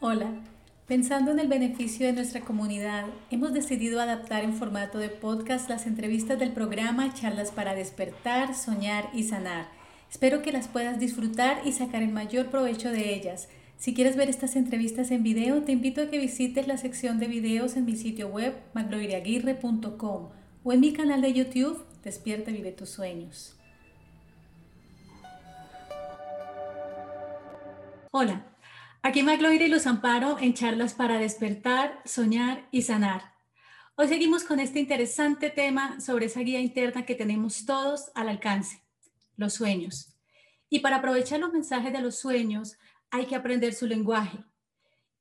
Hola, pensando en el beneficio de nuestra comunidad, hemos decidido adaptar en formato de podcast las entrevistas del programa Charlas para despertar, soñar y sanar. Espero que las puedas disfrutar y sacar el mayor provecho de ellas. Si quieres ver estas entrevistas en video, te invito a que visites la sección de videos en mi sitio web magloiriaguirre.com o en mi canal de YouTube Despierta vive tus sueños. Hola, Aquí Magloire y los amparo en charlas para despertar, soñar y sanar. Hoy seguimos con este interesante tema sobre esa guía interna que tenemos todos al alcance, los sueños. Y para aprovechar los mensajes de los sueños hay que aprender su lenguaje.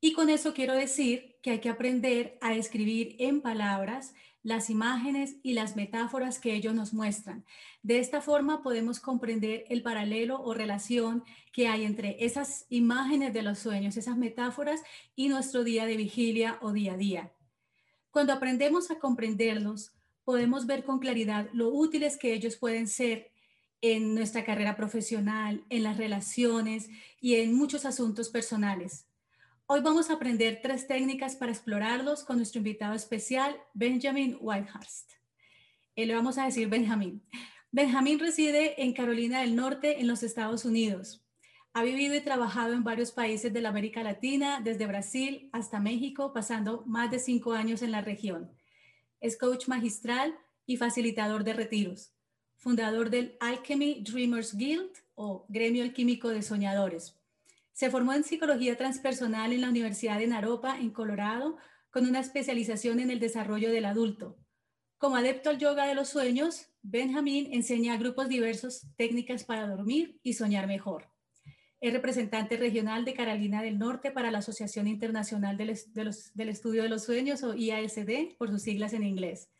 Y con eso quiero decir que hay que aprender a escribir en palabras las imágenes y las metáforas que ellos nos muestran. De esta forma podemos comprender el paralelo o relación que hay entre esas imágenes de los sueños, esas metáforas y nuestro día de vigilia o día a día. Cuando aprendemos a comprenderlos, podemos ver con claridad lo útiles que ellos pueden ser en nuestra carrera profesional, en las relaciones y en muchos asuntos personales. Hoy vamos a aprender tres técnicas para explorarlos con nuestro invitado especial, Benjamin Whitehurst. Eh, le vamos a decir Benjamin. Benjamin reside en Carolina del Norte, en los Estados Unidos. Ha vivido y trabajado en varios países de la América Latina, desde Brasil hasta México, pasando más de cinco años en la región. Es coach magistral y facilitador de retiros, fundador del Alchemy Dreamers Guild o Gremio Alquímico de Soñadores, se formó en psicología transpersonal en la Universidad de Naropa, en Colorado, con una especialización en el desarrollo del adulto. Como adepto al yoga de los sueños, Benjamín enseña a grupos diversos técnicas para dormir y soñar mejor. Es representante regional de Carolina del Norte para la Asociación Internacional del, Estudio de los Sueños o IASD, por sus siglas en inglés.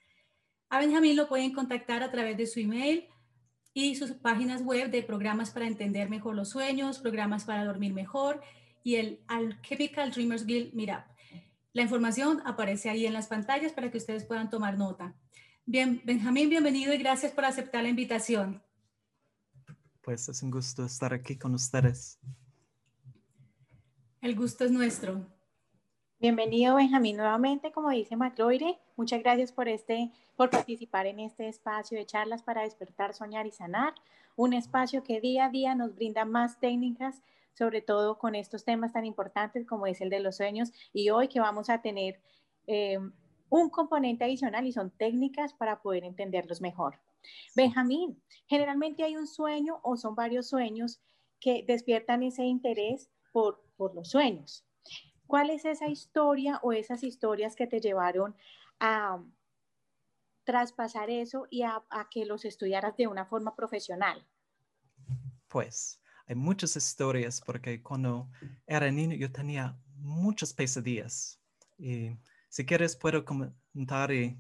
A Benjamín lo pueden contactar a través de su email y sus páginas web de programas para entender mejor los sueños, programas para dormir mejor y el Alchemical Dreamers Guild Meetup. La información aparece ahí en las pantallas para que ustedes puedan tomar nota. Bien, Benjamín, bienvenido y gracias por aceptar la invitación. Pues es un gusto estar aquí con ustedes. El gusto es nuestro. Bienvenido Benjamín nuevamente, como dice Macloire. Muchas gracias por, este, por participar en este espacio de charlas para despertar, soñar y sanar. Un espacio que día a día nos brinda más técnicas, sobre todo con estos temas tan importantes como es el de los sueños. Y hoy que vamos a tener eh, un componente adicional y son técnicas para poder entenderlos mejor. Benjamín, generalmente hay un sueño o son varios sueños que despiertan ese interés por, por los sueños. ¿Cuál es esa historia o esas historias que te llevaron a traspasar eso y a, que los estudiaras de una forma profesional? Pues hay muchas historias porque cuando era niño yo tenía muchas pesadillas y si quieres puedo comentar y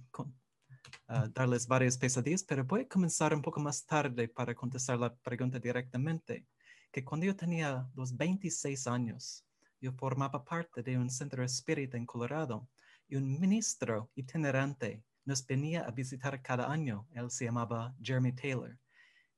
ah, darles varias pesadillas, pero voy a comenzar un poco más tarde para contestar la pregunta directamente. Que cuando yo tenía los 26 años, yo formaba parte de un centro espírita en Colorado y un ministro itinerante nos venía a visitar cada año. Él se llamaba Jeremy Taylor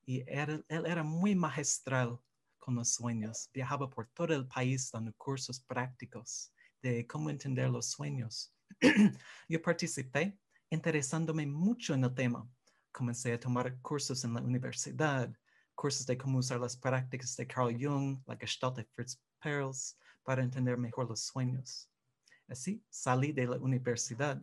y él era muy magistral con los sueños. Viajaba por todo el país dando cursos prácticos de cómo entender los sueños. yo participé interesándome mucho en el tema. Comencé a tomar cursos en la universidad, cursos de cómo usar las prácticas de Carl Jung, la Gestalt de Fritz Perls, para entender mejor los sueños. Así salí de la universidad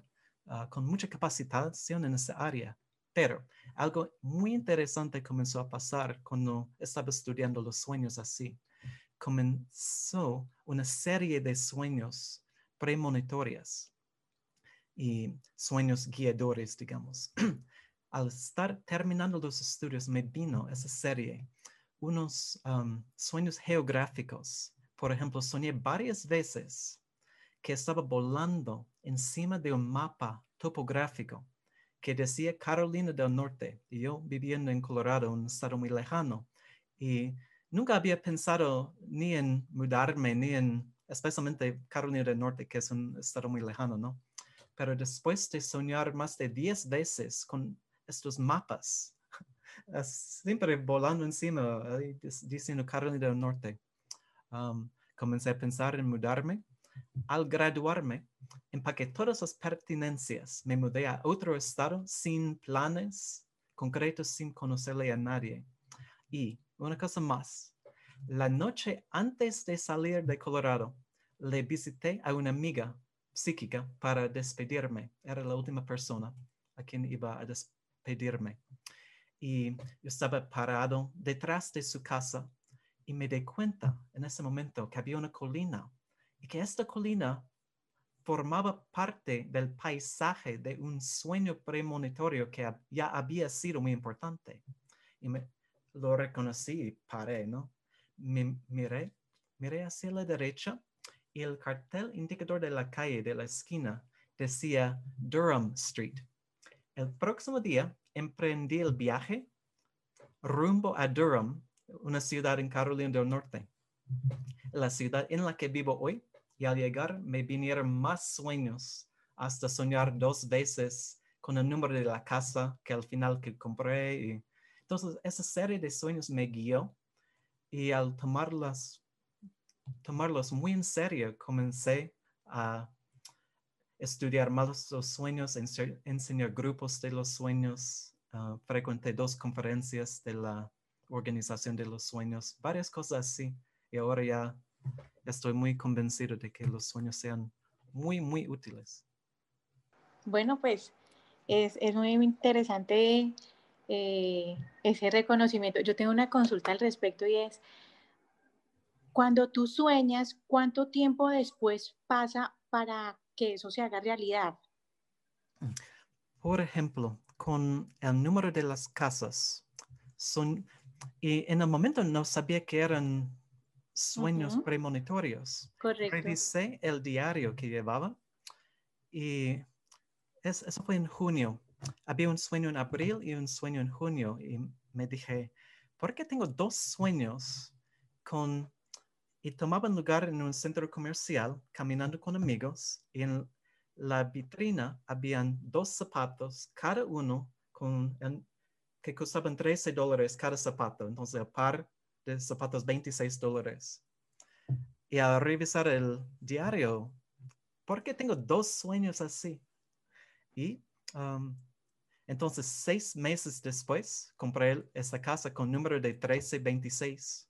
ah, con mucha capacitación en esa área, pero algo muy interesante comenzó a pasar cuando estaba estudiando los sueños así. Comenzó una serie de sueños premonitorias y sueños guiadores, digamos. Al estar terminando los estudios, me vino esa serie, unos sueños geográficos por ejemplo, soñé varias veces que estaba volando encima de un mapa topográfico que decía Carolina del Norte y yo viviendo en Colorado, un estado muy lejano. Y nunca había pensado ni en mudarme, ni en, especialmente Carolina del Norte, que es un estado muy lejano, ¿no? Pero después de soñar más de 10 veces con estos mapas, siempre volando encima, diciendo Carolina del Norte, comencé a pensar en mudarme. al graduarme, empaqué todas las pertinencias, me mudé a otro estado sin planes concretos, sin conocerle a nadie. Y una cosa más, la noche antes de salir de Colorado, le visité a una amiga psíquica para despedirme. Era la última persona a quien iba a despedirme. Y yo estaba parado detrás de su casa y me di cuenta en ese momento que había una colina y que esta colina formaba parte del paisaje de un sueño premonitorio que ya había sido muy importante. Y me, lo reconocí y paré, ¿no? Me, miré, miré hacia la derecha y el cartel indicador de la calle de la esquina decía Durham Street. El próximo día emprendí el viaje rumbo a Durham, una ciudad en Carolina del Norte, la ciudad en la que vivo hoy. Y al llegar me vinieron más sueños hasta soñar dos veces con el número de la casa que al final compré. Entonces esa serie de sueños me guió y al tomarlas tomarlos muy en serio, comencé a estudiar más los sueños, enseñar grupos de los sueños, uh, frecuenté dos conferencias de la organización de los sueños, varias cosas así. Y ahora ya estoy muy convencido de que los sueños sean muy, muy útiles. Bueno, pues es, es muy interesante eh, ese reconocimiento. Yo tengo una consulta al respecto y es, cuando tú sueñas, ¿cuánto tiempo después pasa para que eso se haga realidad? Por ejemplo, con el número de las casas. Son, y en el momento no sabía que eran sueños premonitorios. Correcto. Revisé el diario que llevaba y eso fue en junio. Había un sueño en abril y un sueño en junio y me dije, ¿por qué tengo dos sueños con y tomaban lugar en un centro comercial caminando con amigos y en la vitrina habían dos zapatos, cada uno con, que costaban 13 dólares cada zapato. Entonces el par de zapatos 26 dólares. Y al revisar el diario, ¿por qué tengo dos sueños así? Y um, entonces seis meses después compré esta casa con número de 1326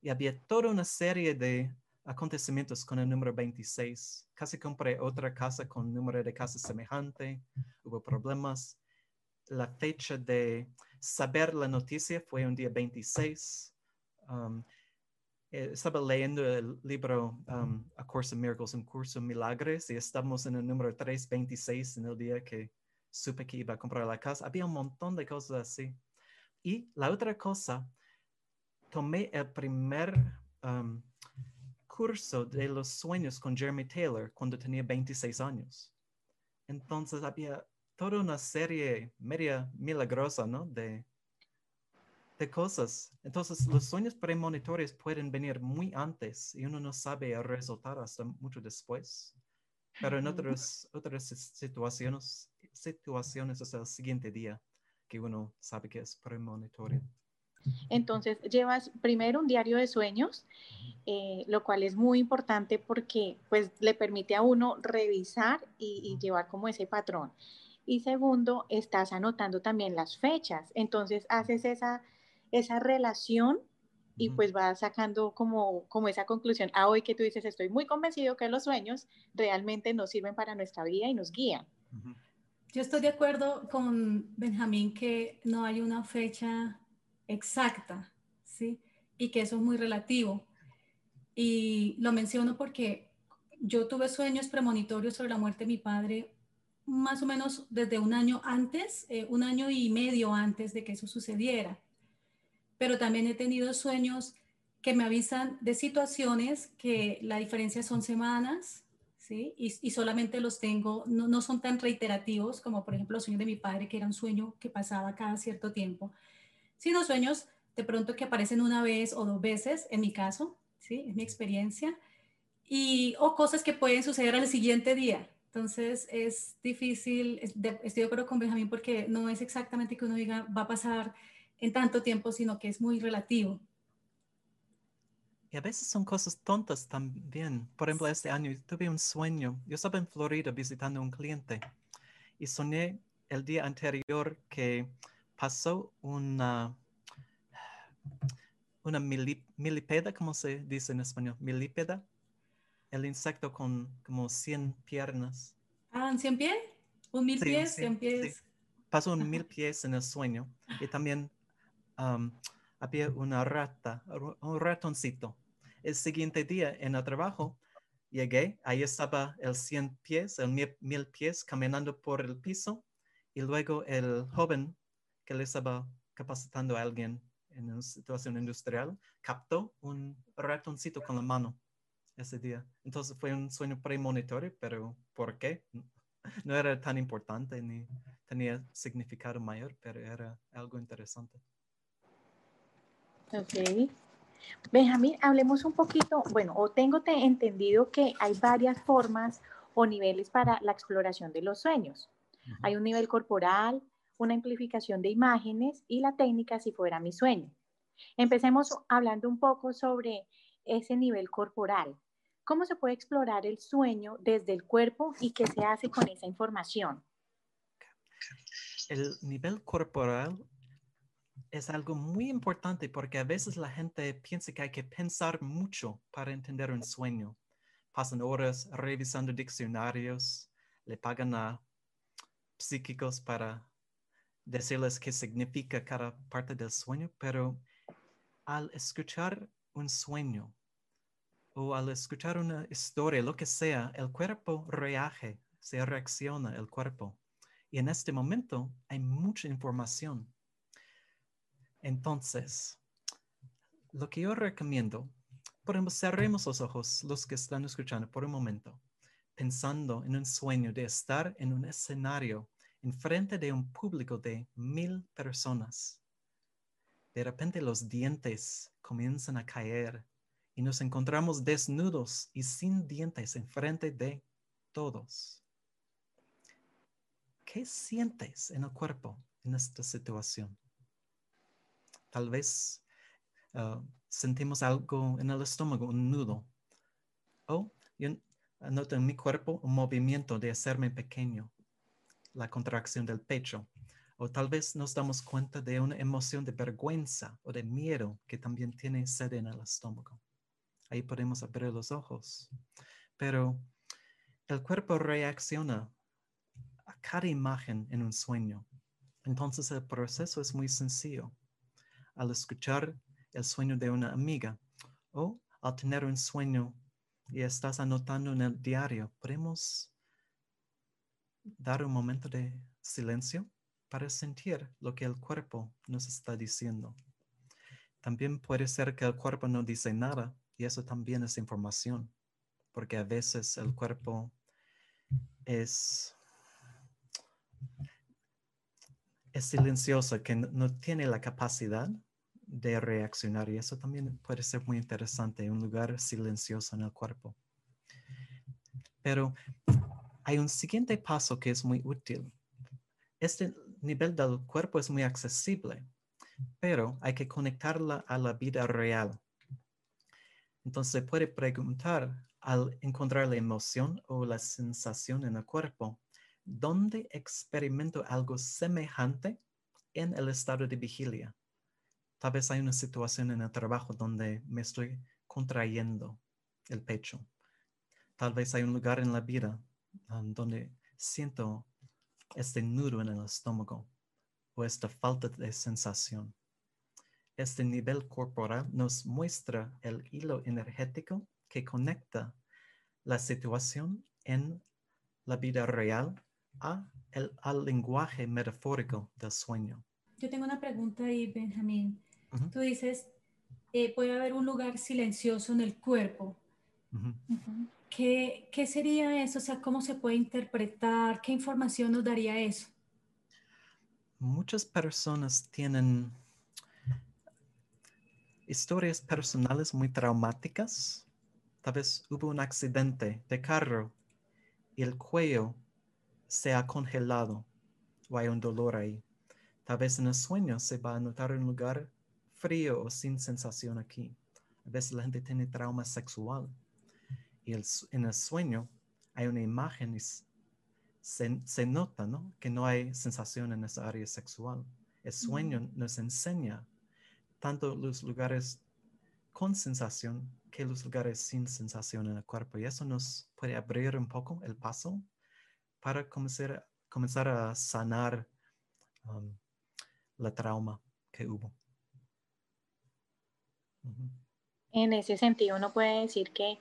y había toda una serie de acontecimientos con el número 26. Casi compré otra casa con número de casa semejante, hubo problemas. La fecha de saber la noticia fue un día 26. Um, eh, estaba leyendo el libro um, A Course in Miracles, un curso de milagres, y estamos en el número 326 en el día que supe que iba a comprar la casa. Había un montón de cosas así. Y la otra cosa tomé el primer um, curso de los sueños con Jeremy Taylor cuando tenía 26 años. Entonces había toda una serie media milagrosa, ¿no? De, de cosas. Entonces los sueños premonitorios pueden venir muy antes y uno no sabe el resultado hasta mucho después. Pero en otras, otras situaciones, situaciones es el siguiente día que uno sabe que es premonitorio. Entonces, llevas primero un diario de sueños, eh, lo cual es muy importante porque pues le permite a uno revisar y, llevar como ese patrón. Y segundo, estás anotando también las fechas. Entonces, haces esa, esa relación y pues vas sacando como, como esa conclusión. A ah, hoy que tú dices, estoy muy convencido que los sueños realmente nos sirven para nuestra vida y nos guían. Yo estoy de acuerdo con Benjamín que no hay una fecha exacta, ¿sí? Y que eso es muy relativo. Y lo menciono porque yo tuve sueños premonitorios sobre la muerte de mi padre más o menos desde un año antes, eh, un año y medio antes de que eso sucediera. Pero también he tenido sueños que me avisan de situaciones que la diferencia son semanas, ¿sí? Y, solamente los tengo, no, no, son tan reiterativos como por ejemplo los sueños de mi padre, que era un sueño que pasaba cada cierto tiempo, sino sueños de pronto que aparecen una vez o dos veces, en mi caso, ¿sí? Es mi experiencia, y, o cosas que pueden suceder al siguiente día. Entonces es difícil, estoy de acuerdo con Benjamín porque no es exactamente que uno diga va a pasar en tanto tiempo, sino que es muy relativo. Y a veces son cosas tontas también. Por ejemplo, este año tuve un sueño. Yo estaba en Florida visitando a un cliente y soñé el día anterior que pasó una, una milipeda, ¿cómo se dice en español? Milípeda. El insecto con como 100 piernas. Ah, ¿un 100 pies? ¿Un mil pies? 100 pies. Pasó un mil pies en el sueño. Y también había una rata, un ratoncito el siguiente día en el trabajo llegué, ahí estaba el 100 pies, el mil, pies caminando por el piso y luego el joven que le estaba capacitando a alguien en una situación industrial captó un ratoncito con la mano ese día. Entonces fue un sueño premonitorio, pero ¿por qué? No era tan importante ni tenía significado mayor, pero era algo interesante. Ok. Benjamín, hablemos un poquito, bueno, o tengo entendido que hay varias formas o niveles para la exploración de los sueños. Hay un nivel corporal, una amplificación de imágenes y la técnica si fuera mi sueño. Empecemos hablando un poco sobre ese nivel corporal. ¿Cómo se puede explorar el sueño desde el cuerpo y qué se hace con esa información? El nivel corporal es algo muy importante porque a veces la gente piensa que hay que pensar mucho para entender un sueño. Pasan horas revisando diccionarios, le pagan a psíquicos para decirles qué significa cada parte del sueño, pero al escuchar un sueño o al escuchar una historia, lo que sea, el cuerpo reage, se reacciona el cuerpo. Y en este momento hay mucha información entonces, lo que yo recomiendo, por ejemplo, cerremos los ojos, los que están escuchando, por un momento, pensando en un sueño de estar en un escenario en frente de un público de mil personas. De repente los dientes comienzan a caer y nos encontramos desnudos y sin dientes en frente de todos. ¿Qué sientes en el cuerpo en esta situación? Tal vez ah, sentimos algo en el estómago, un nudo. O yo noto en mi cuerpo un movimiento de hacerme pequeño, la contracción del pecho. O tal vez nos damos cuenta de una emoción de vergüenza o de miedo que también tiene sede en el estómago. Ahí podemos abrir los ojos. Pero el cuerpo reacciona a cada imagen en un sueño. Entonces el proceso es muy sencillo al escuchar el sueño de una amiga o al tener un sueño y estás anotando en el diario, podemos dar un momento de silencio para sentir lo que el cuerpo nos está diciendo. También puede ser que el cuerpo no dice nada y eso también es información, porque a veces el cuerpo es es silenciosa, que no, tiene la capacidad de reaccionar y eso también puede ser muy interesante, un lugar silencioso en el cuerpo. Pero hay un siguiente paso que es muy útil. Este nivel del cuerpo es muy accesible, pero hay que conectarla a la vida real. Entonces se puede preguntar al encontrar la emoción o la sensación en el cuerpo, ¿Dónde experimento algo semejante en el estado de vigilia. Tal vez hay una situación en el trabajo donde me estoy contrayendo el pecho. Tal vez hay un lugar en la vida um, donde siento este nudo en el estómago o esta falta de sensación. Este nivel corporal nos muestra el hilo energético que conecta la situación en la vida real al lenguaje metafórico del sueño. Yo tengo una pregunta ahí, Benjamín. Tú dices, eh, puede haber un lugar silencioso en el cuerpo. ¿Qué, ¿Qué sería eso? O sea, ¿cómo se puede interpretar? ¿Qué información nos daría eso? Muchas personas tienen historias personales muy traumáticas. Tal vez hubo un accidente de carro y el cuello se ha congelado o hay un dolor ahí. Tal vez en el sueño se va a notar un lugar frío o sin sensación aquí. A veces la gente tiene trauma sexual y en el sueño hay una imagen y se, nota ¿no? que no hay sensación en esa área sexual. El sueño nos enseña tanto los lugares con sensación que los lugares sin sensación en el cuerpo. Y eso nos puede abrir un poco el paso para comenzar, comenzar a sanar um, la trauma que hubo. En ese sentido, uno puede decir que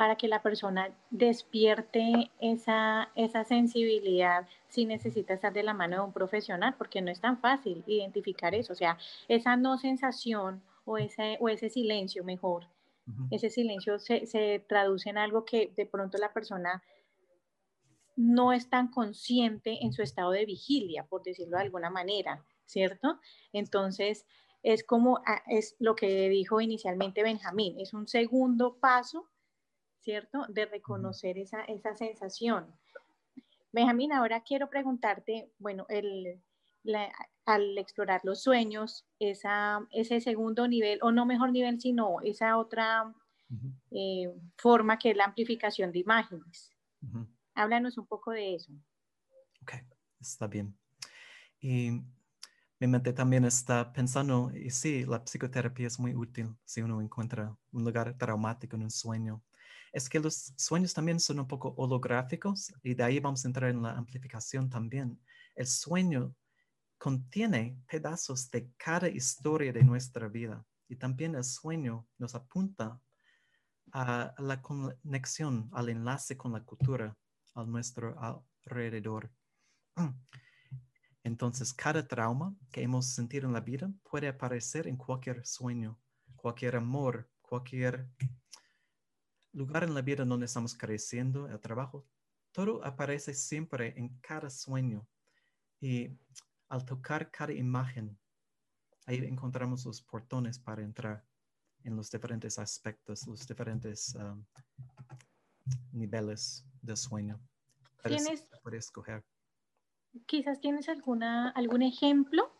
para que la persona despierte esa, esa sensibilidad, sí necesita estar de la mano de un profesional, porque no es tan fácil identificar eso, o sea, esa no sensación o ese, o ese silencio mejor, ese silencio se, se traduce en algo que de pronto la persona no es tan consciente en su estado de vigilia, por decirlo de alguna manera, ¿cierto? Entonces, es como, ah, es lo que dijo inicialmente Benjamín, es un segundo paso, ¿cierto? De reconocer esa, esa sensación. Benjamín, ahora quiero preguntarte, bueno, el, al explorar los sueños, esa, ese segundo nivel, o no mejor nivel, sino esa otra eh, forma que es la amplificación de imágenes. Háblanos un poco de eso. Ok, está bien. Y mi mente también está pensando, y sí, la psicoterapia es muy útil si uno encuentra un lugar traumático en un sueño. Es que los sueños también son un poco holográficos y de ahí vamos a entrar en la amplificación también. El sueño contiene pedazos de cada historia de nuestra vida y también el sueño nos apunta a la conexión, al enlace con la cultura a nuestro alrededor. Entonces, cada trauma que hemos sentido en la vida puede aparecer en cualquier sueño, cualquier amor, cualquier lugar en la vida donde estamos creciendo, el trabajo. Todo aparece siempre en cada sueño. Y al tocar cada imagen, ahí encontramos los portones para entrar en los diferentes aspectos, los diferentes um, niveles del sueño. ¿Tienes, escoger. Quizás tienes alguna, algún ejemplo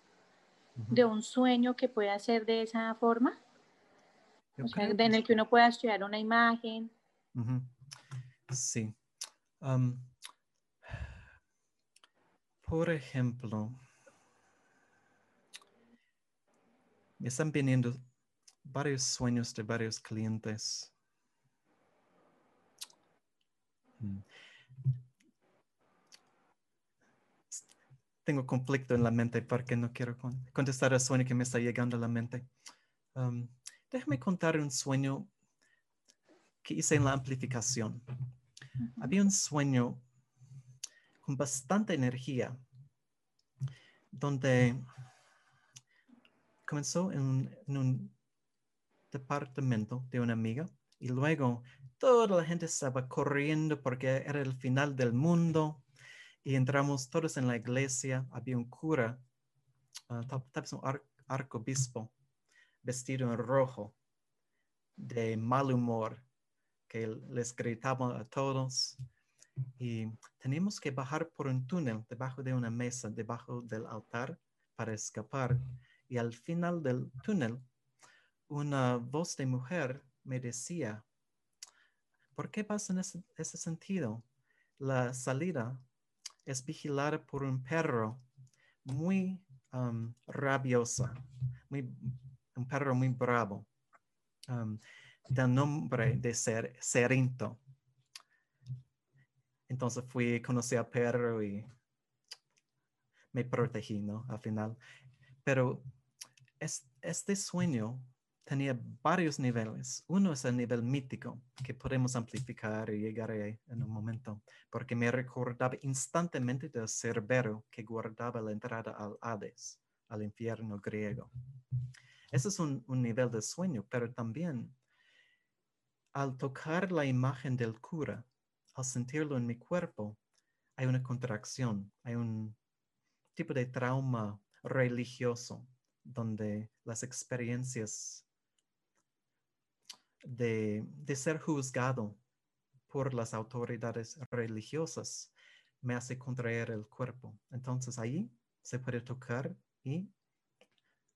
de un sueño que pueda ser de esa forma. En el que uno pueda estudiar una imagen. Sí. Um, por ejemplo, me están viniendo varios sueños de varios clientes. Mm. tengo conflicto en la mente porque no quiero contestar al sueño que me está llegando a la mente. Um, déjame contar un sueño que hice en la amplificación. Había un sueño con bastante energía donde comenzó en un departamento de una amiga y luego toda la gente estaba corriendo porque era el final del mundo y entramos todos en la iglesia. Había un cura, uh, tal, vez un arcobispo, vestido en rojo, de mal humor, que les gritaba a todos. Y teníamos que bajar por un túnel debajo de una mesa, debajo del altar, para escapar. Y al final del túnel, una voz de mujer me decía, ¿por qué pasa en ese, sentido? La salida es vigilada por un perro muy um, rabiosa, un perro muy bravo, um, del nombre de ser, Cerinto. Entonces fui, conocí al perro y me protegí, ¿no? Al final. Pero este sueño tenía varios niveles. Uno es el nivel mítico, que podemos amplificar y llegar ahí en un momento, porque me recordaba instantáneamente del cerbero que guardaba la entrada al Hades, al infierno griego. Ese es un, un nivel de sueño, pero también al tocar la imagen del cura, al sentirlo en mi cuerpo, hay una contracción, hay un tipo de trauma religioso donde las experiencias de, ser juzgado por las autoridades religiosas me hace contraer el cuerpo. Entonces ahí se puede tocar y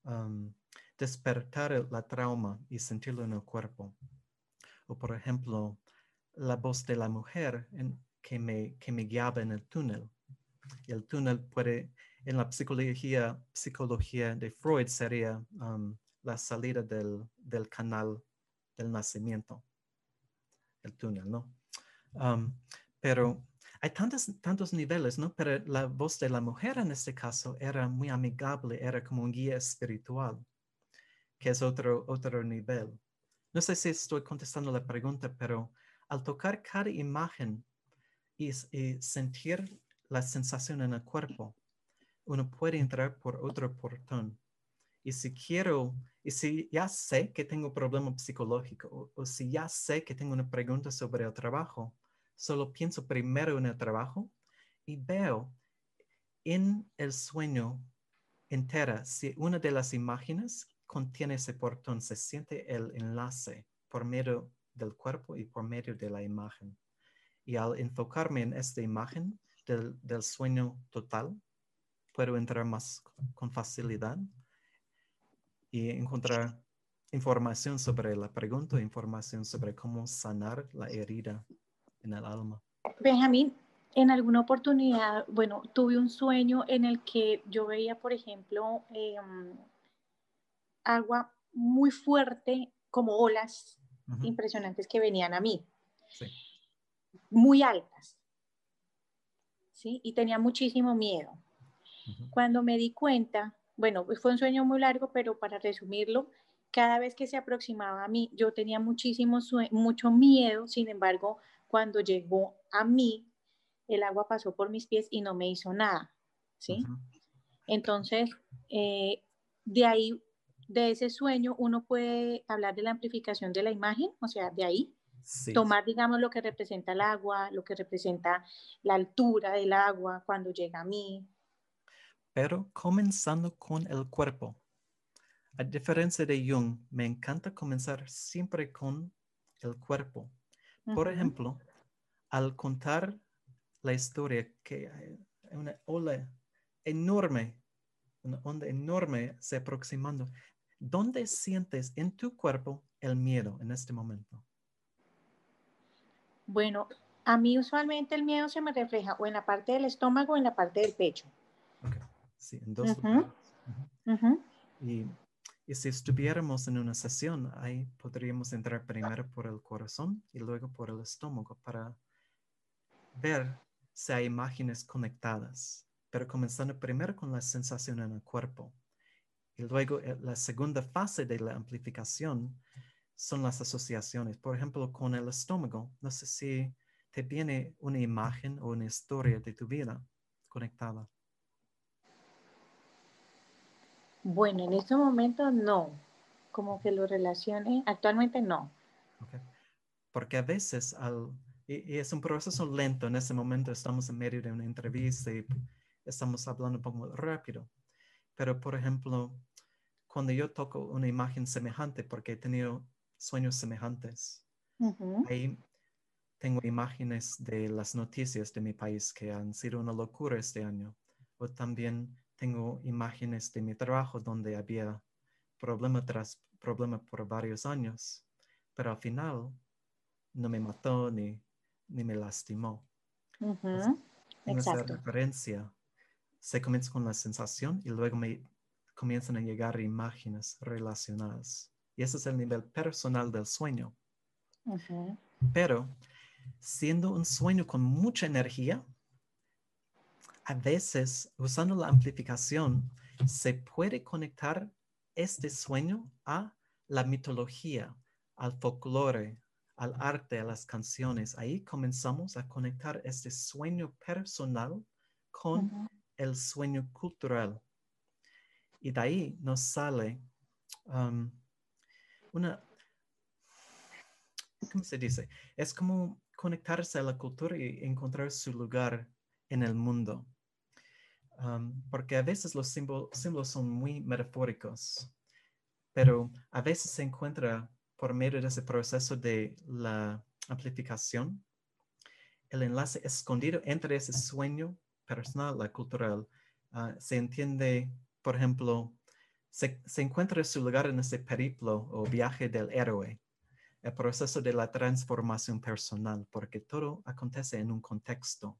um, despertar la trauma y sentirlo en el cuerpo. O por ejemplo, la voz de la mujer que, me, que me guiaba en el túnel. Y el túnel puede, en la psicología, psicología de Freud sería um, la salida del, del, canal del nacimiento, el túnel, ¿no? Um, pero hay tantos, tantos niveles, ¿no? Pero la voz de la mujer en este caso era muy amigable, era como un guía espiritual, que es otro, otro nivel. No sé si estoy contestando la pregunta, pero al tocar cada imagen y, sentir la sensación en el cuerpo, uno puede entrar por otro portón. Y si quiero, y si ya sé que tengo problema psicológico, o, o si ya sé que tengo una pregunta sobre el trabajo, solo pienso primero en el trabajo y veo en el sueño entera si una de las imágenes contiene ese portón, se siente el enlace por medio del cuerpo y por medio de la imagen. Y al enfocarme en esta imagen del, sueño total, puedo entrar más con facilidad y encontrar información sobre la pregunta, información sobre cómo sanar la herida en el alma. Benjamín, en alguna oportunidad, bueno, tuve un sueño en el que yo veía, por ejemplo, em, agua muy fuerte, como olas impresionantes que venían a mí, muy altas, ¿sí? Y tenía muchísimo miedo. Cuando me di cuenta, bueno, fue un sueño muy largo, pero para resumirlo, cada vez que se aproximaba a mí, yo tenía muchísimo mucho miedo, sin embargo, cuando llegó a mí, el agua pasó por mis pies y no me hizo nada, ¿sí? Entonces, eh, de ahí, de ese sueño, uno puede hablar de la amplificación de la imagen, o sea, de ahí, tomar, digamos, lo que representa el agua, lo que representa la altura del agua cuando llega a mí. Pero comenzando con el cuerpo. A diferencia de Jung, me encanta comenzar siempre con el cuerpo por ejemplo, al contar la historia que hay una ola enorme, una onda enorme se aproximando, ¿dónde sientes en tu cuerpo el miedo en este momento? Bueno, a mí usualmente el miedo se me refleja o en la parte del estómago o en la parte del pecho. Sí, en dos Y y si estuviéramos en una sesión, ahí podríamos entrar primero por el corazón y luego por el estómago para ver si hay imágenes conectadas, pero comenzando primero con la sensación en el cuerpo. Y luego eh, la segunda fase de la amplificación son las asociaciones. Por ejemplo, con el estómago, no sé si te viene una imagen o una historia de tu vida conectada. Bueno, en este momento no. Como que lo relacione, actualmente no. Porque a veces, al, y, es un proceso lento, en ese momento estamos en medio de una entrevista y estamos hablando un poco rápido. Pero, por ejemplo, cuando yo toco una imagen semejante, porque he tenido sueños semejantes, ahí tengo imágenes de las noticias de mi país que han sido una locura este año. O también tengo imágenes de mi trabajo donde había problema tras problema por varios años, pero al final no me mató ni, ni me lastimó. esa referencia se comienza con la sensación y luego me comienzan a llegar imágenes relacionadas. Y ese es el nivel personal del sueño. Pero siendo un sueño con mucha energía, a veces, usando la amplificación, se puede conectar este sueño a la mitología, al folclore, al arte, a las canciones. Ahí comenzamos a conectar este sueño personal con el sueño cultural. Y de ahí nos sale um, una, ¿cómo se dice? Es como conectarse a la cultura y encontrar su lugar en el mundo porque a veces los símbolos son muy metafóricos, pero a veces se encuentra por medio de ese proceso de la amplificación el enlace escondido entre ese sueño personal, la cultural. Ah, se entiende, por ejemplo, se, se encuentra su lugar en ese periplo o viaje del héroe, el proceso de la transformación personal, porque todo acontece en un contexto.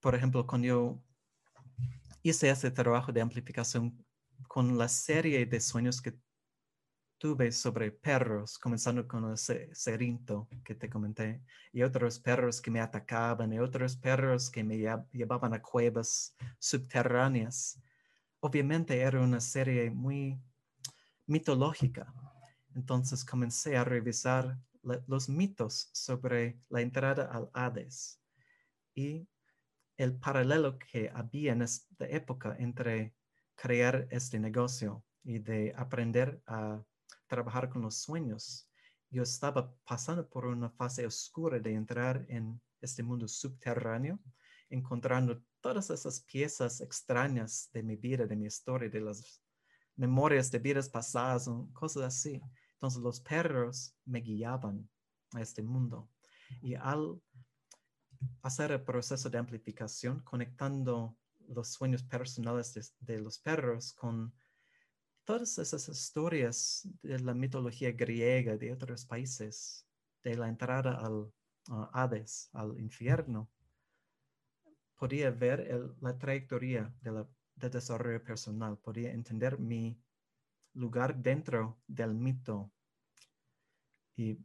Por ejemplo, cuando yo hice ese trabajo de amplificación con la serie de sueños que tuve sobre perros, comenzando con el cerinto que te comenté, y otros perros que me atacaban, y otros perros que me llevaban a cuevas subterráneas. Obviamente era una serie muy mitológica. Entonces comencé a revisar los mitos sobre la entrada al Hades y el paralelo que había en esta época entre crear este negocio y de aprender a trabajar con los sueños. Yo estaba pasando por una fase oscura de entrar en este mundo subterráneo, encontrando todas esas piezas extrañas de mi vida, de mi historia, de las memorias de vidas pasadas, cosas así. Entonces los perros me guiaban a este mundo. Y al hacer el proceso de amplificación, conectando los sueños personales de los perros con todas esas historias de la mitología griega de otros países, de la entrada al Hades, al infierno, podía ver la trayectoria de desarrollo personal, podía entender mi lugar dentro del mito y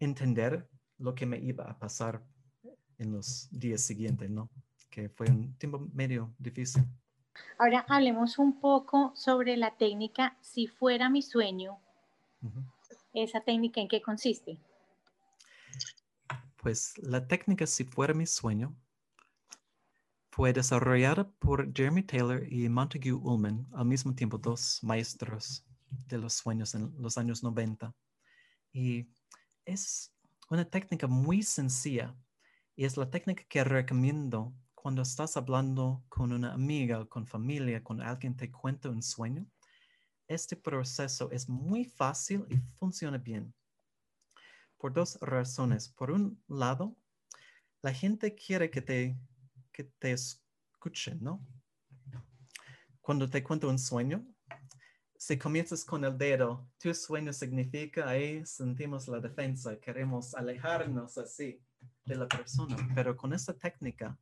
entender lo que me iba a pasar en los días siguientes, ¿no? Que fue un tiempo medio difícil. Ahora hablemos un poco sobre la técnica si fuera mi sueño. ¿Esa técnica en qué consiste? Pues la técnica si fuera mi sueño fue desarrollada por Jeremy Taylor y Montague Ullman, al mismo tiempo dos maestros de los sueños en los años 90. Y es una técnica muy sencilla y es la técnica que recomiendo cuando estás hablando con una amiga, con familia, con alguien te cuenta un sueño, este proceso es muy fácil y funciona bien. Por dos razones. Por un lado, la gente quiere que te, que te escuchen, ¿no? Cuando te cuento un sueño, si comienzas con el dedo, tu sueño significa ahí sentimos la defensa, queremos alejarnos así de la persona, pero con esta técnica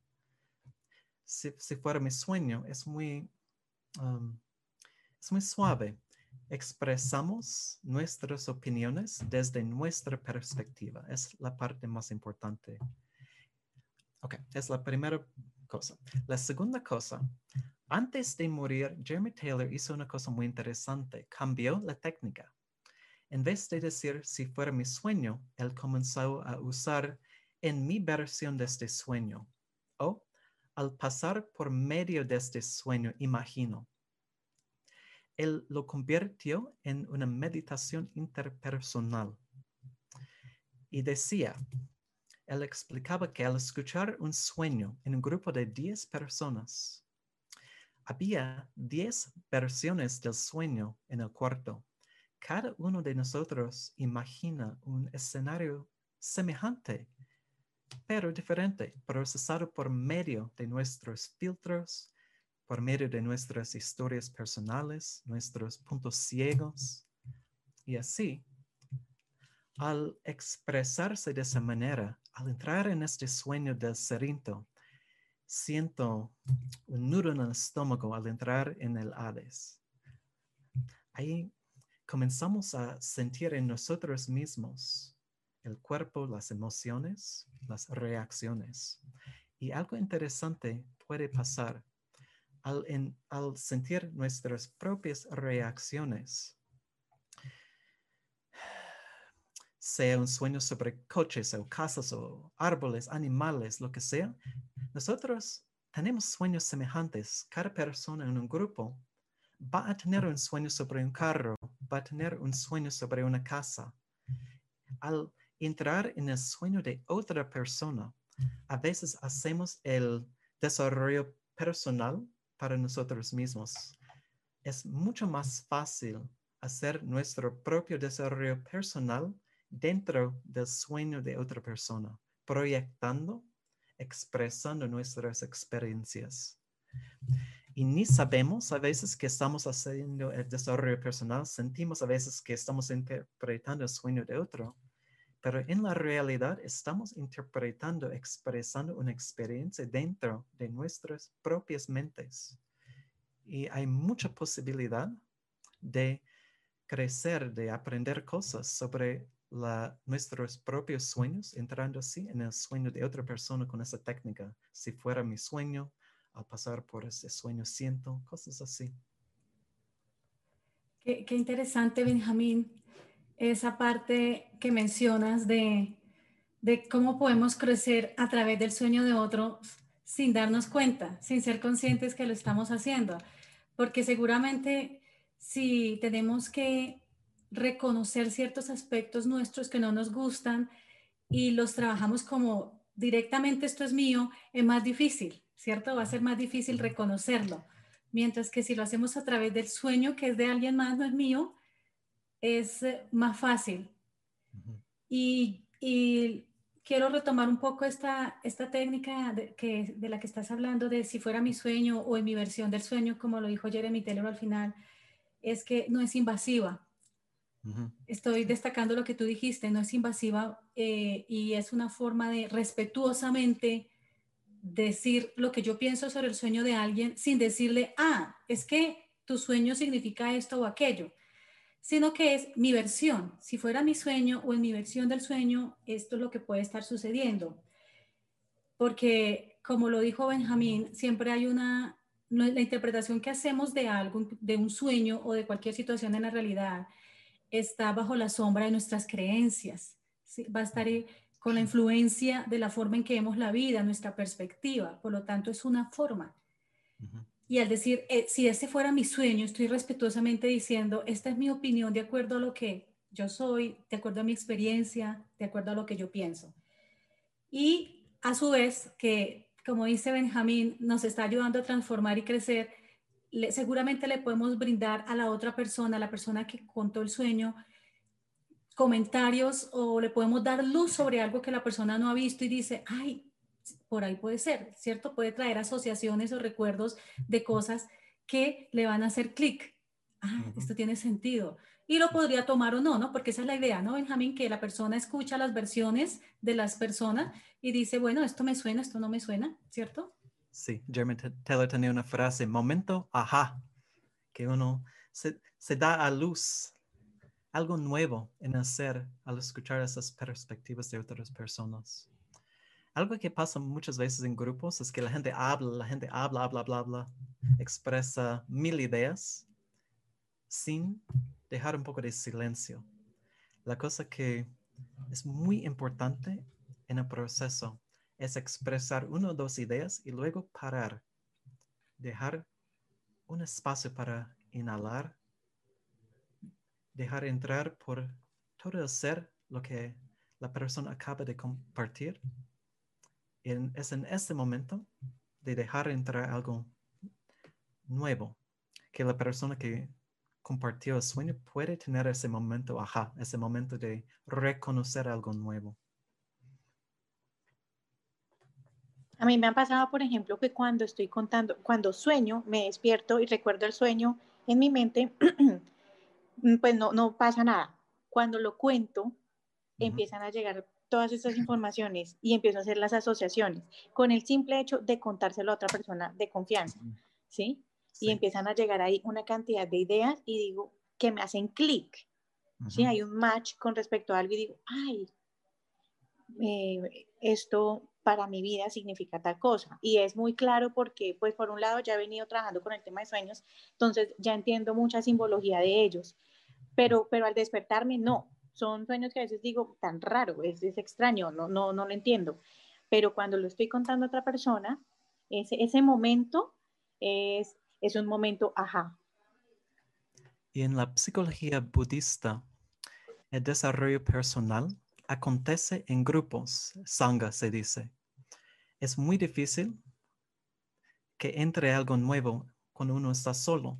si, fuera mi sueño, es muy, um, es muy suave. Expresamos nuestras opiniones desde nuestra perspectiva. Es la parte más importante. Ok, es la primera cosa. La segunda cosa, antes de morir, Jeremy Taylor hizo una cosa muy interesante. Cambió la técnica. En vez de decir si fuera mi sueño, él comenzó a usar en mi versión de este sueño o al pasar por medio de este sueño, imagino. Él lo convirtió en una meditación interpersonal. Y decía, él explicaba que al escuchar un sueño en un grupo de 10 personas, había 10 versiones del sueño en el cuarto. Cada uno de nosotros imagina un escenario semejante pero diferente, procesado por medio de nuestros filtros, por medio de nuestras historias personales, nuestros puntos ciegos. Y así, al expresarse de esa manera, al entrar en este sueño del cerinto, siento un nudo en el estómago al entrar en el Hades. Ahí comenzamos a sentir en nosotros mismos el cuerpo, las emociones, las reacciones. Y algo interesante puede pasar al, sentir nuestras propias reacciones. Sea un sueño sobre coches o casas o árboles, animales, lo que sea. Nosotros tenemos sueños semejantes. Cada persona en un grupo va a tener un sueño sobre un carro, va a tener un sueño sobre una casa. Al entrar en el sueño de otra persona. A veces hacemos el desarrollo personal para nosotros mismos. Es mucho más fácil hacer nuestro propio desarrollo personal dentro del sueño de otra persona, proyectando, expresando nuestras experiencias. y ni sabemos a veces que estamos haciendo el desarrollo personal, sentimos a veces que estamos interpretando el sueño de otro, pero en la realidad estamos interpretando, expresando una experiencia dentro de nuestras propias mentes. Y hay mucha posibilidad de crecer, de aprender cosas sobre nuestros propios sueños, entrando así en el sueño de otra persona con esa técnica. Si fuera mi sueño, al pasar por ese sueño siento, cosas así. Qué, interesante, Benjamín, esa parte que mencionas de, de cómo podemos crecer a través del sueño de otro sin darnos cuenta, sin ser conscientes que lo estamos haciendo. Porque seguramente si tenemos que reconocer ciertos aspectos nuestros que no nos gustan y los trabajamos como directamente esto es mío, es más difícil, ¿cierto? Va a ser más difícil reconocerlo. Mientras que si lo hacemos a través del sueño que es de alguien más, no es mío, es eh, más fácil. y, quiero retomar un poco esta, esta técnica de, que, de la que estás hablando, de si fuera mi sueño o en mi versión del sueño, como lo dijo Jeremy Taylor al final, es que no es invasiva. Estoy destacando lo que tú dijiste, no es invasiva eh, y es una forma de respetuosamente decir lo que yo pienso sobre el sueño de alguien sin decirle, ah, es que tu sueño significa esto o aquello, sino que es mi versión. Si fuera mi sueño o en mi versión del sueño, esto es lo que puede estar sucediendo. Porque, como lo dijo Benjamín, siempre hay una, la interpretación que hacemos de algo, de un sueño o de cualquier situación en la realidad, está bajo la sombra de nuestras creencias, va a estar con la influencia de la forma en que vemos la vida, nuestra perspectiva, por lo tanto es una forma. Y al decir, eh, si ese fuera mi sueño, estoy respetuosamente diciendo, esta es mi opinión de acuerdo a lo que yo soy, de acuerdo a mi experiencia, de acuerdo a lo que yo pienso. Y a su vez, que como dice Benjamín, nos está ayudando a transformar y crecer, seguramente le podemos brindar a la otra persona, a la persona que contó el sueño, comentarios o le podemos dar luz sobre algo que la persona no ha visto y dice, ay, por ahí puede ser, ¿cierto? Puede traer asociaciones o recuerdos de cosas que le van a hacer clic. Ah, esto tiene sentido. Y lo podría tomar o no, ¿no? Porque esa es la idea, ¿no, Benjamín? Que la persona escucha las versiones de las personas y dice, bueno, esto me suena, esto no me suena, ¿cierto? Sí, Jeremy Taylor tenía una frase, momento, ajá, que uno se, da a luz algo nuevo en hacer al escuchar esas perspectivas de otras personas. Algo que pasa muchas veces en grupos es que la gente habla, la gente habla, habla, habla, habla, expresa mil ideas sin dejar un poco de silencio. La cosa que es muy importante en el proceso es expresar una o dos ideas y luego parar. Dejar un espacio para inhalar. Dejar entrar por todo el ser lo que la persona acaba de compartir. Es en este momento de dejar entrar algo nuevo, que la persona que compartió el sueño puede tener ese momento, ajá, ese momento de reconocer algo nuevo. A mí me ha pasado, por ejemplo, que cuando estoy contando, cuando sueño, me despierto y recuerdo el sueño en mi mente, pues no, no pasa nada. Cuando lo cuento, empiezan a llegar todas estas informaciones y empiezo a hacer las asociaciones con el simple hecho de contárselo a otra persona de confianza, ¿sí? Y empiezan a llegar ahí una cantidad de ideas y digo que me hacen clic, ¿sí? Hay un match con respecto a algo y digo, ay, eh, esto para mi vida significa tal cosa. Y es muy claro porque, pues, por un lado, ya he venido trabajando con el tema de sueños, entonces ya entiendo mucha simbología de ellos, pero, pero al despertarme, no, son sueños que a veces digo, tan raro, es, es extraño, no, no, no lo entiendo. Pero cuando lo estoy contando a otra persona, ese, ese momento es, es un momento ajá. Y en la psicología budista, el desarrollo personal acontece en grupos, sangha se dice. Es muy difícil que entre algo nuevo cuando uno está solo.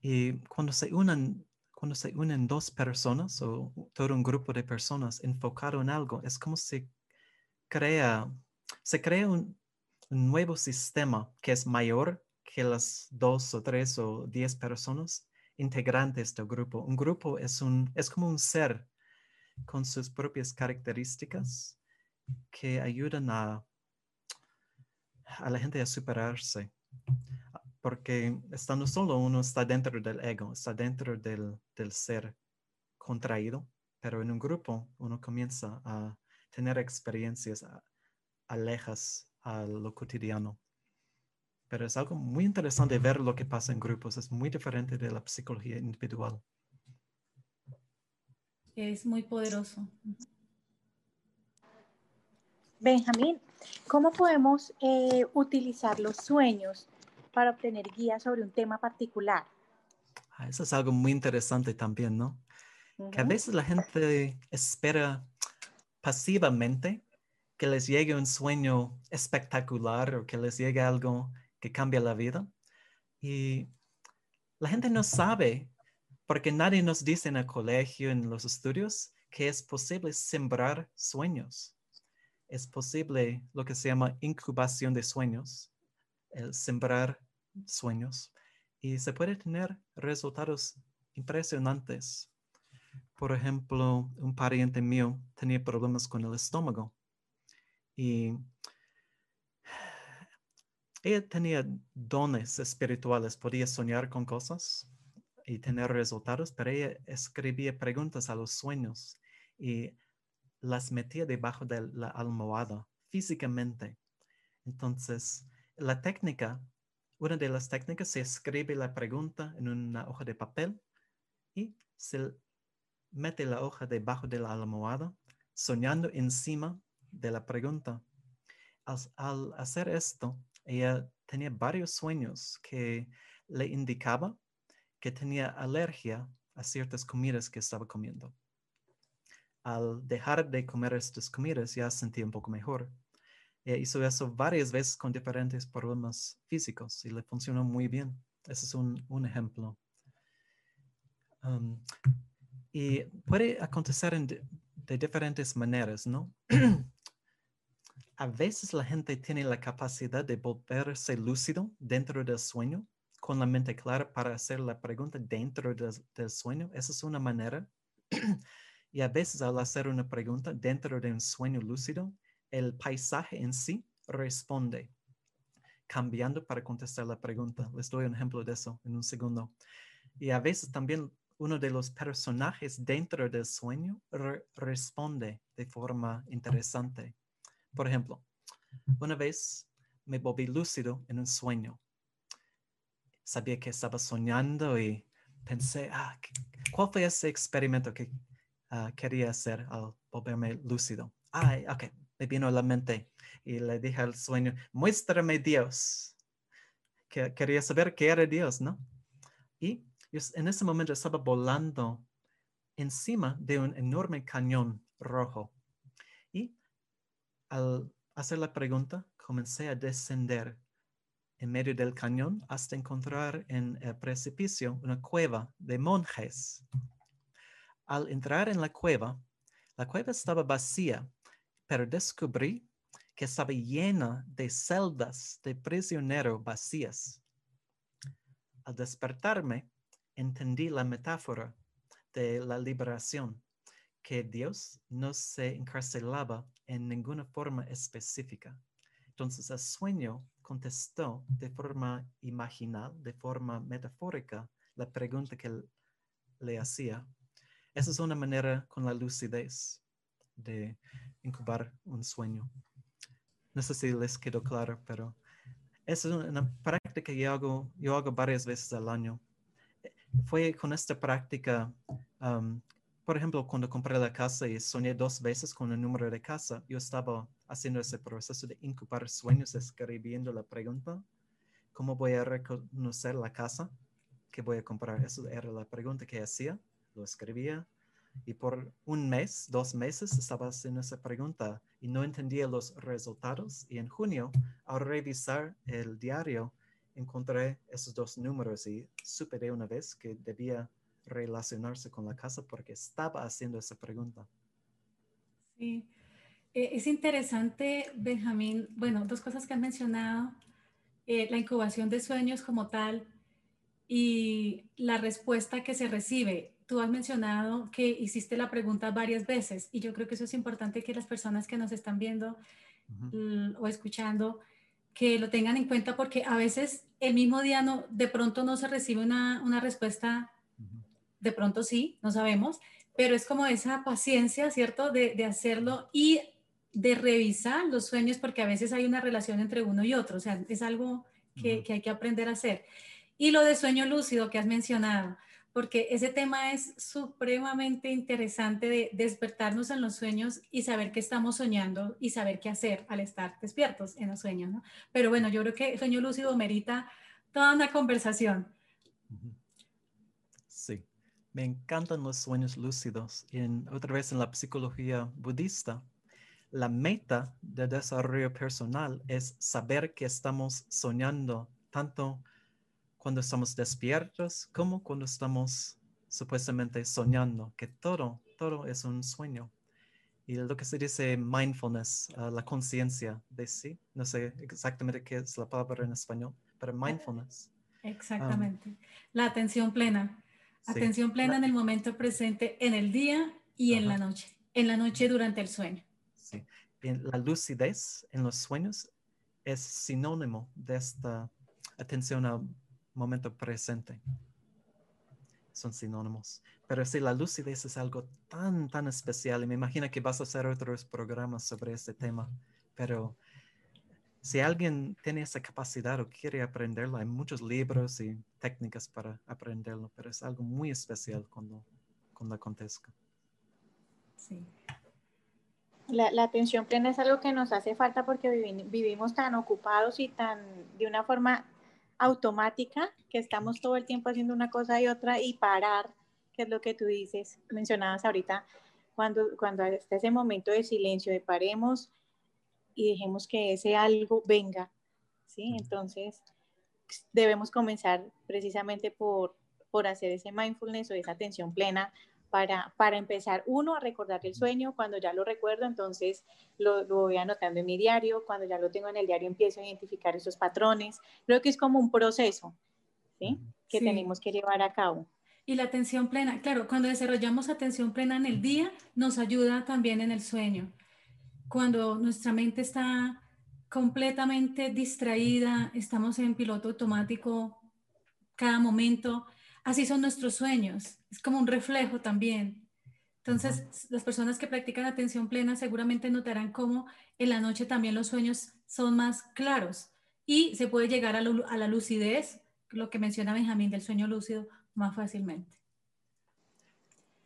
Y cuando se unen, cuando se unen dos personas o todo un grupo de personas enfocado en algo, es como si crea, se crea un, nuevo sistema que es mayor que las dos o tres o diez personas integrantes del grupo. Un grupo es, un, es como un ser con sus propias características que ayudan a, a la gente a superarse. Porque estando solo uno está dentro del ego, está dentro del, del ser contraído, pero en un grupo uno comienza a tener experiencias alejas a lo cotidiano. Pero es algo muy interesante ver lo que pasa en grupos, es muy diferente de la psicología individual. Es muy poderoso. Benjamín, ¿cómo podemos eh, utilizar los sueños para obtener guías sobre un tema particular? Ah, eso es algo muy interesante también, ¿no? Que a veces la gente espera pasivamente que les llegue un sueño espectacular o que les llegue algo que cambia la vida. Y la gente no sabe, porque nadie nos dice en el colegio, en los estudios, que es posible sembrar sueños. Es posible lo que se llama incubación de sueños, el sembrar sueños. Y se puede tener resultados impresionantes. Por ejemplo, un pariente mío tenía problemas con el estómago y ella tenía dones espirituales, podía soñar con cosas y tener resultados, pero ella escribía preguntas a los sueños y las metía debajo de la almohada físicamente. Entonces, la técnica, una de las técnicas, se escribe la pregunta en una hoja de papel y se mete la hoja debajo de la almohada, soñando encima de la pregunta. al hacer esto, ella tenía varios sueños que le indicaba que tenía alergia a ciertas comidas que estaba comiendo. Al dejar de comer estas comidas ya sentía un poco mejor. Ella hizo eso varias veces con diferentes problemas físicos y le funcionó muy bien. Ese es un, ejemplo. Um, y puede acontecer de diferentes maneras, ¿no? a veces la gente tiene la capacidad de volverse lúcido dentro del sueño, con la mente clara para hacer la pregunta dentro del, sueño. Esa es una manera. y a veces al hacer una pregunta dentro de un sueño lúcido, el paisaje en sí responde, cambiando para contestar la pregunta. Les doy un ejemplo de eso en un segundo. Y a veces también uno de los personajes dentro del sueño responde de forma interesante. Por ejemplo, una vez me volví lúcido en un sueño. Sabía que estaba soñando y pensé, ah, ¿cuál fue ese experimento que ah, quería hacer al volverme lúcido? Ah, ok, me vino a la mente y le dije al sueño, muéstrame Dios. Que quería saber qué era Dios, ¿no? Y en ese momento estaba volando encima de un enorme cañón rojo al hacer la pregunta, comencé a descender en medio del cañón hasta encontrar en el precipicio una cueva de monjes. Al entrar en la cueva, la cueva estaba vacía, pero descubrí que estaba llena de celdas de prisioneros vacías. Al despertarme, entendí la metáfora de la liberación, que Dios no se encarcelaba en ninguna forma específica. Entonces el sueño contestó de forma imaginal, de forma metafórica, la pregunta que le hacía. Esa es una manera con la lucidez de incubar un sueño. No sé si les quedó claro, pero es una práctica que yo hago, yo hago varias veces al año. Fue con esta práctica um, por ejemplo, cuando compré la casa y soñé dos veces con el número de casa, yo estaba haciendo ese proceso de incubar sueños, escribiendo la pregunta, ¿cómo voy a reconocer la casa que voy a comprar? Eso era la pregunta que hacía, lo escribía. Y por un mes, dos meses, estaba haciendo esa pregunta y no entendía los resultados. Y en junio, al revisar el diario, encontré esos dos números y supe de una vez que debía relacionarse con la casa porque estaba haciendo esa pregunta. Sí, e, es interesante, Benjamín, bueno, dos cosas que has mencionado. eh, la incubación de sueños como tal y la respuesta que se recibe. Tú has mencionado que hiciste la pregunta varias veces y yo creo que eso es importante que las personas que nos están viendo o escuchando que lo tengan en cuenta porque a veces el mismo día no, de pronto no se recibe una, una respuesta, de pronto sí, no sabemos, pero es como esa paciencia, ¿cierto? De, de, hacerlo y de revisar los sueños porque a veces hay una relación entre uno y otro, o sea, es algo que, que hay que aprender a hacer. Y lo de sueño lúcido que has mencionado, porque ese tema es supremamente interesante de despertarnos en los sueños y saber qué estamos soñando y saber qué hacer al estar despiertos en los sueños, ¿no? Pero bueno, yo creo que sueño lúcido merita toda una conversación. Sí, me encantan los sueños lúcidos. Y en, otra vez en la psicología budista, la meta de desarrollo personal es saber que estamos soñando tanto cuando estamos despiertos como cuando estamos supuestamente soñando, que todo, todo es un sueño. Y lo que se dice mindfulness, ah, la conciencia de sí, no sé exactamente qué es la palabra en español, pero mindfulness. Exactamente. la atención plena. Atención plena en el momento presente, en el día y en la noche. En la noche durante el sueño. Sí. la lucidez en los sueños es sinónimo de esta atención a momento presente. Son sinónimos. Pero sí, la lucidez es algo tan, tan especial y me imagino que vas a hacer otros programas sobre este tema. Pero si alguien tiene esa capacidad o quiere aprenderlo, hay muchos libros y técnicas para aprenderlo, pero es algo muy especial cuando, cuando acontezca. Sí. La, la, atención plena es algo que nos hace falta porque vivimos tan ocupados y tan de una forma automática, que estamos todo el tiempo haciendo una cosa y otra y parar, que es lo que tú dices, mencionabas ahorita, cuando, cuando está ese momento de silencio, de paremos y dejemos que ese algo venga, ¿sí? Entonces, debemos comenzar precisamente por, por hacer ese mindfulness o esa atención plena para, para empezar, uno, a recordar el sueño, cuando ya lo recuerdo, entonces lo, lo, voy anotando en mi diario, cuando ya lo tengo en el diario empiezo a identificar esos patrones, creo que es como un proceso, ¿sí? Que tenemos que llevar a cabo. Y la atención plena, claro, cuando desarrollamos atención plena en el día, nos ayuda también en el sueño. Cuando nuestra mente está completamente distraída, estamos en piloto automático cada momento, así son nuestros sueños, es como un reflejo también. Entonces, las personas que practican atención plena seguramente notarán cómo en la noche también los sueños son más claros y se puede llegar a, la lucidez, lo que menciona Benjamín del sueño lúcido, más fácilmente.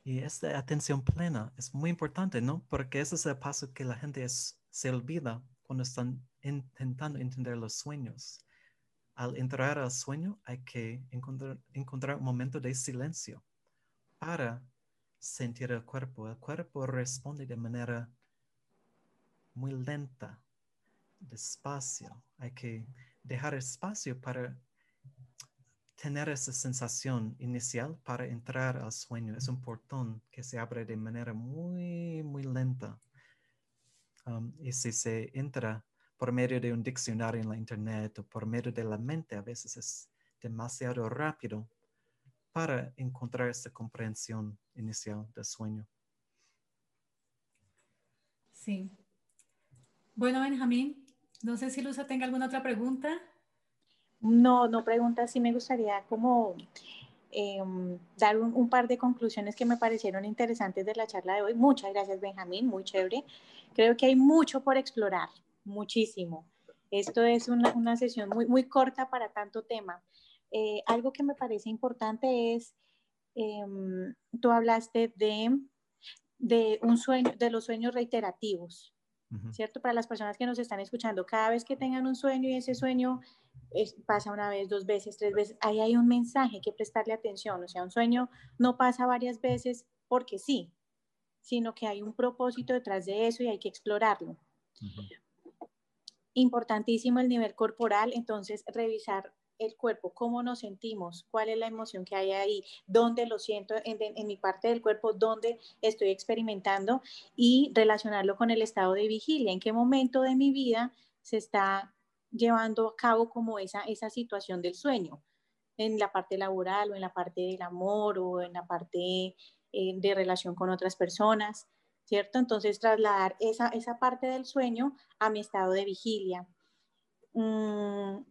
Y esta atención plena es muy importante, ¿no? Porque ese es el paso que la gente se olvida cuando están intentando entender los sueños al entrar al sueño hay que encontrar, un momento de silencio para sentir el cuerpo. El cuerpo responde de manera muy lenta, despacio. Hay que dejar espacio para tener esa sensación inicial para entrar al sueño. Es un portón que se abre de manera muy, muy lenta. Um, y si se entra por medio de un diccionario en la internet o por medio de la mente, a veces es demasiado rápido para encontrar esta comprensión inicial del sueño. Sí. Bueno, Benjamín, no sé si Luza tenga alguna otra pregunta. No, no pregunta, sí me gustaría como em, dar un, un, par de conclusiones que me parecieron interesantes de la charla de hoy. Muchas gracias, Benjamín, muy chévere. Creo que hay mucho por explorar, muchísimo. Esto es una, una sesión muy, muy corta para tanto tema. Eh, algo que me parece importante es, em, tú hablaste de, de, un sueño, de los sueños reiterativos, ¿cierto? Para las personas que nos están escuchando, cada vez que tengan un sueño y ese sueño pasa una vez, dos veces, tres veces, ahí hay un mensaje que prestarle atención. O sea, un sueño no pasa varias veces porque sí, sino que hay un propósito detrás de eso y hay que explorarlo importantísimo el nivel corporal, entonces revisar el cuerpo, cómo nos sentimos, cuál es la emoción que hay ahí, dónde lo siento en, mi parte del cuerpo, dónde estoy experimentando y relacionarlo con el estado de vigilia, en qué momento de mi vida se está llevando a cabo como esa, esa situación del sueño, en la parte laboral o en la parte del amor o en la parte eh, de relación con otras personas, ¿cierto? Entonces trasladar esa, esa parte del sueño a mi estado de vigilia. Mm,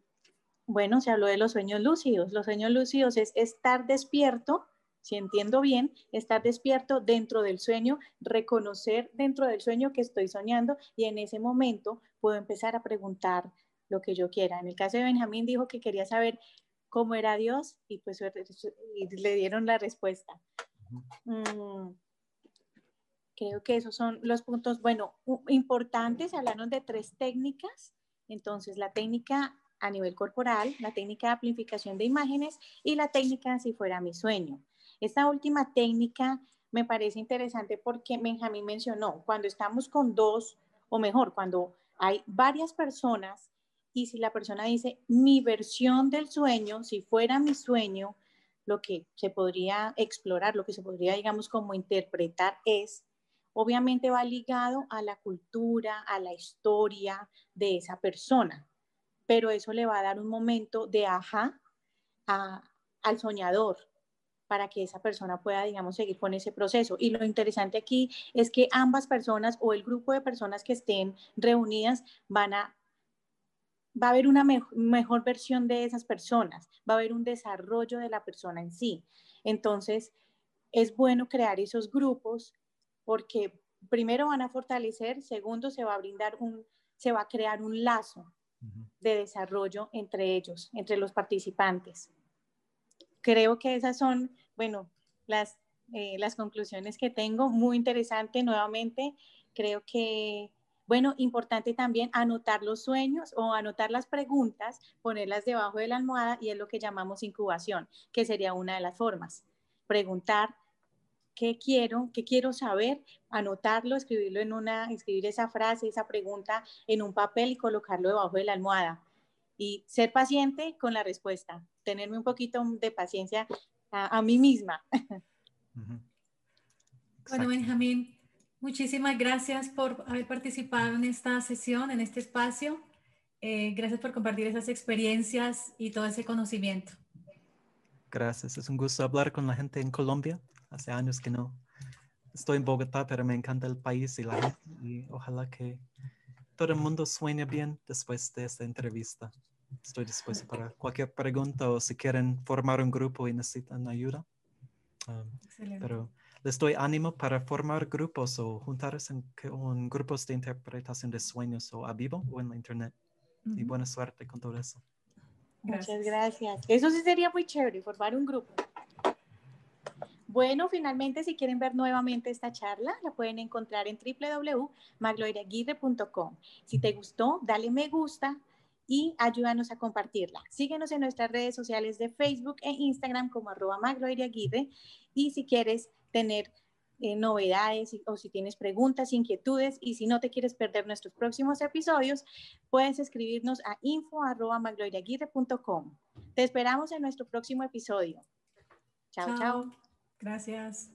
bueno, se habló de los sueños lúcidos. Los sueños lúcidos es estar despierto, si entiendo bien, estar despierto dentro del sueño, reconocer dentro del sueño que estoy soñando y en ese momento puedo empezar a preguntar lo que yo quiera. En el caso de Benjamín dijo que quería saber cómo era Dios y pues le dieron la respuesta. Mm, creo que esos son los puntos, bueno, importantes. Hablaron de tres técnicas. Entonces, la técnica a nivel corporal, la técnica de amplificación de imágenes y la técnica si fuera mi sueño. Esta última técnica me parece interesante porque Benjamín mencionó, cuando estamos con dos, o mejor, cuando hay varias personas y si la persona dice mi versión del sueño, si fuera mi sueño, lo que se podría explorar, lo que se podría, digamos, como interpretar es, obviamente va ligado a la cultura, a la historia de esa persona, pero eso le va a dar un momento de ajá al soñador para que esa persona pueda, digamos, seguir con ese proceso. Y lo interesante aquí es que ambas personas o el grupo de personas que estén reunidas van a va a haber una mejor versión de esas personas, va a haber un desarrollo de la persona en sí. Entonces, es bueno crear esos grupos porque primero van a fortalecer, segundo se va a brindar un, se va a crear un lazo de desarrollo entre ellos, entre los participantes. Creo que esas son, bueno, las, eh, las conclusiones que tengo. Muy interesante nuevamente. Creo que bueno, importante también anotar los sueños o anotar las preguntas, ponerlas debajo de la almohada y es lo que llamamos incubación, que sería una de las formas. Preguntar qué quiero, qué quiero saber, anotarlo, escribirlo en una, escribir esa frase, esa pregunta en un papel y colocarlo debajo de la almohada. Y ser paciente con la respuesta, tenerme un poquito de paciencia a, mí misma. Bueno, Benjamín, Muchísimas gracias por haber participado en esta sesión, en este espacio. Eh, gracias por compartir esas experiencias y todo ese conocimiento. Gracias, es un gusto hablar con la gente en Colombia. Hace años que no estoy en Bogotá, pero me encanta el país y la gente y ojalá que todo el mundo sueñe bien después de esta entrevista. Estoy dispuesto para cualquier pregunta o si quieren formar un grupo y necesitan ayuda. Um, pero les doy ánimo para formar grupos o juntarse en, grupos de interpretación de sueños o a vivo o en la internet. Y buena suerte con todo eso. Muchas gracias. Eso sí sería muy chévere, formar un grupo. Bueno, finalmente, si quieren ver nuevamente esta charla, la pueden encontrar en www.magloriaguirre.com. Si te gustó, dale me gusta y ayúdanos a compartirla. Síguenos en nuestras redes sociales de Facebook e Instagram como arroba magloriaguirre y si quieres tener eh, novedades o si tienes preguntas, inquietudes y si no te quieres perder nuestros próximos episodios, puedes escribirnos a info.magloiraguirre.com. Te esperamos en nuestro próximo episodio. Chao, chao. Gracias.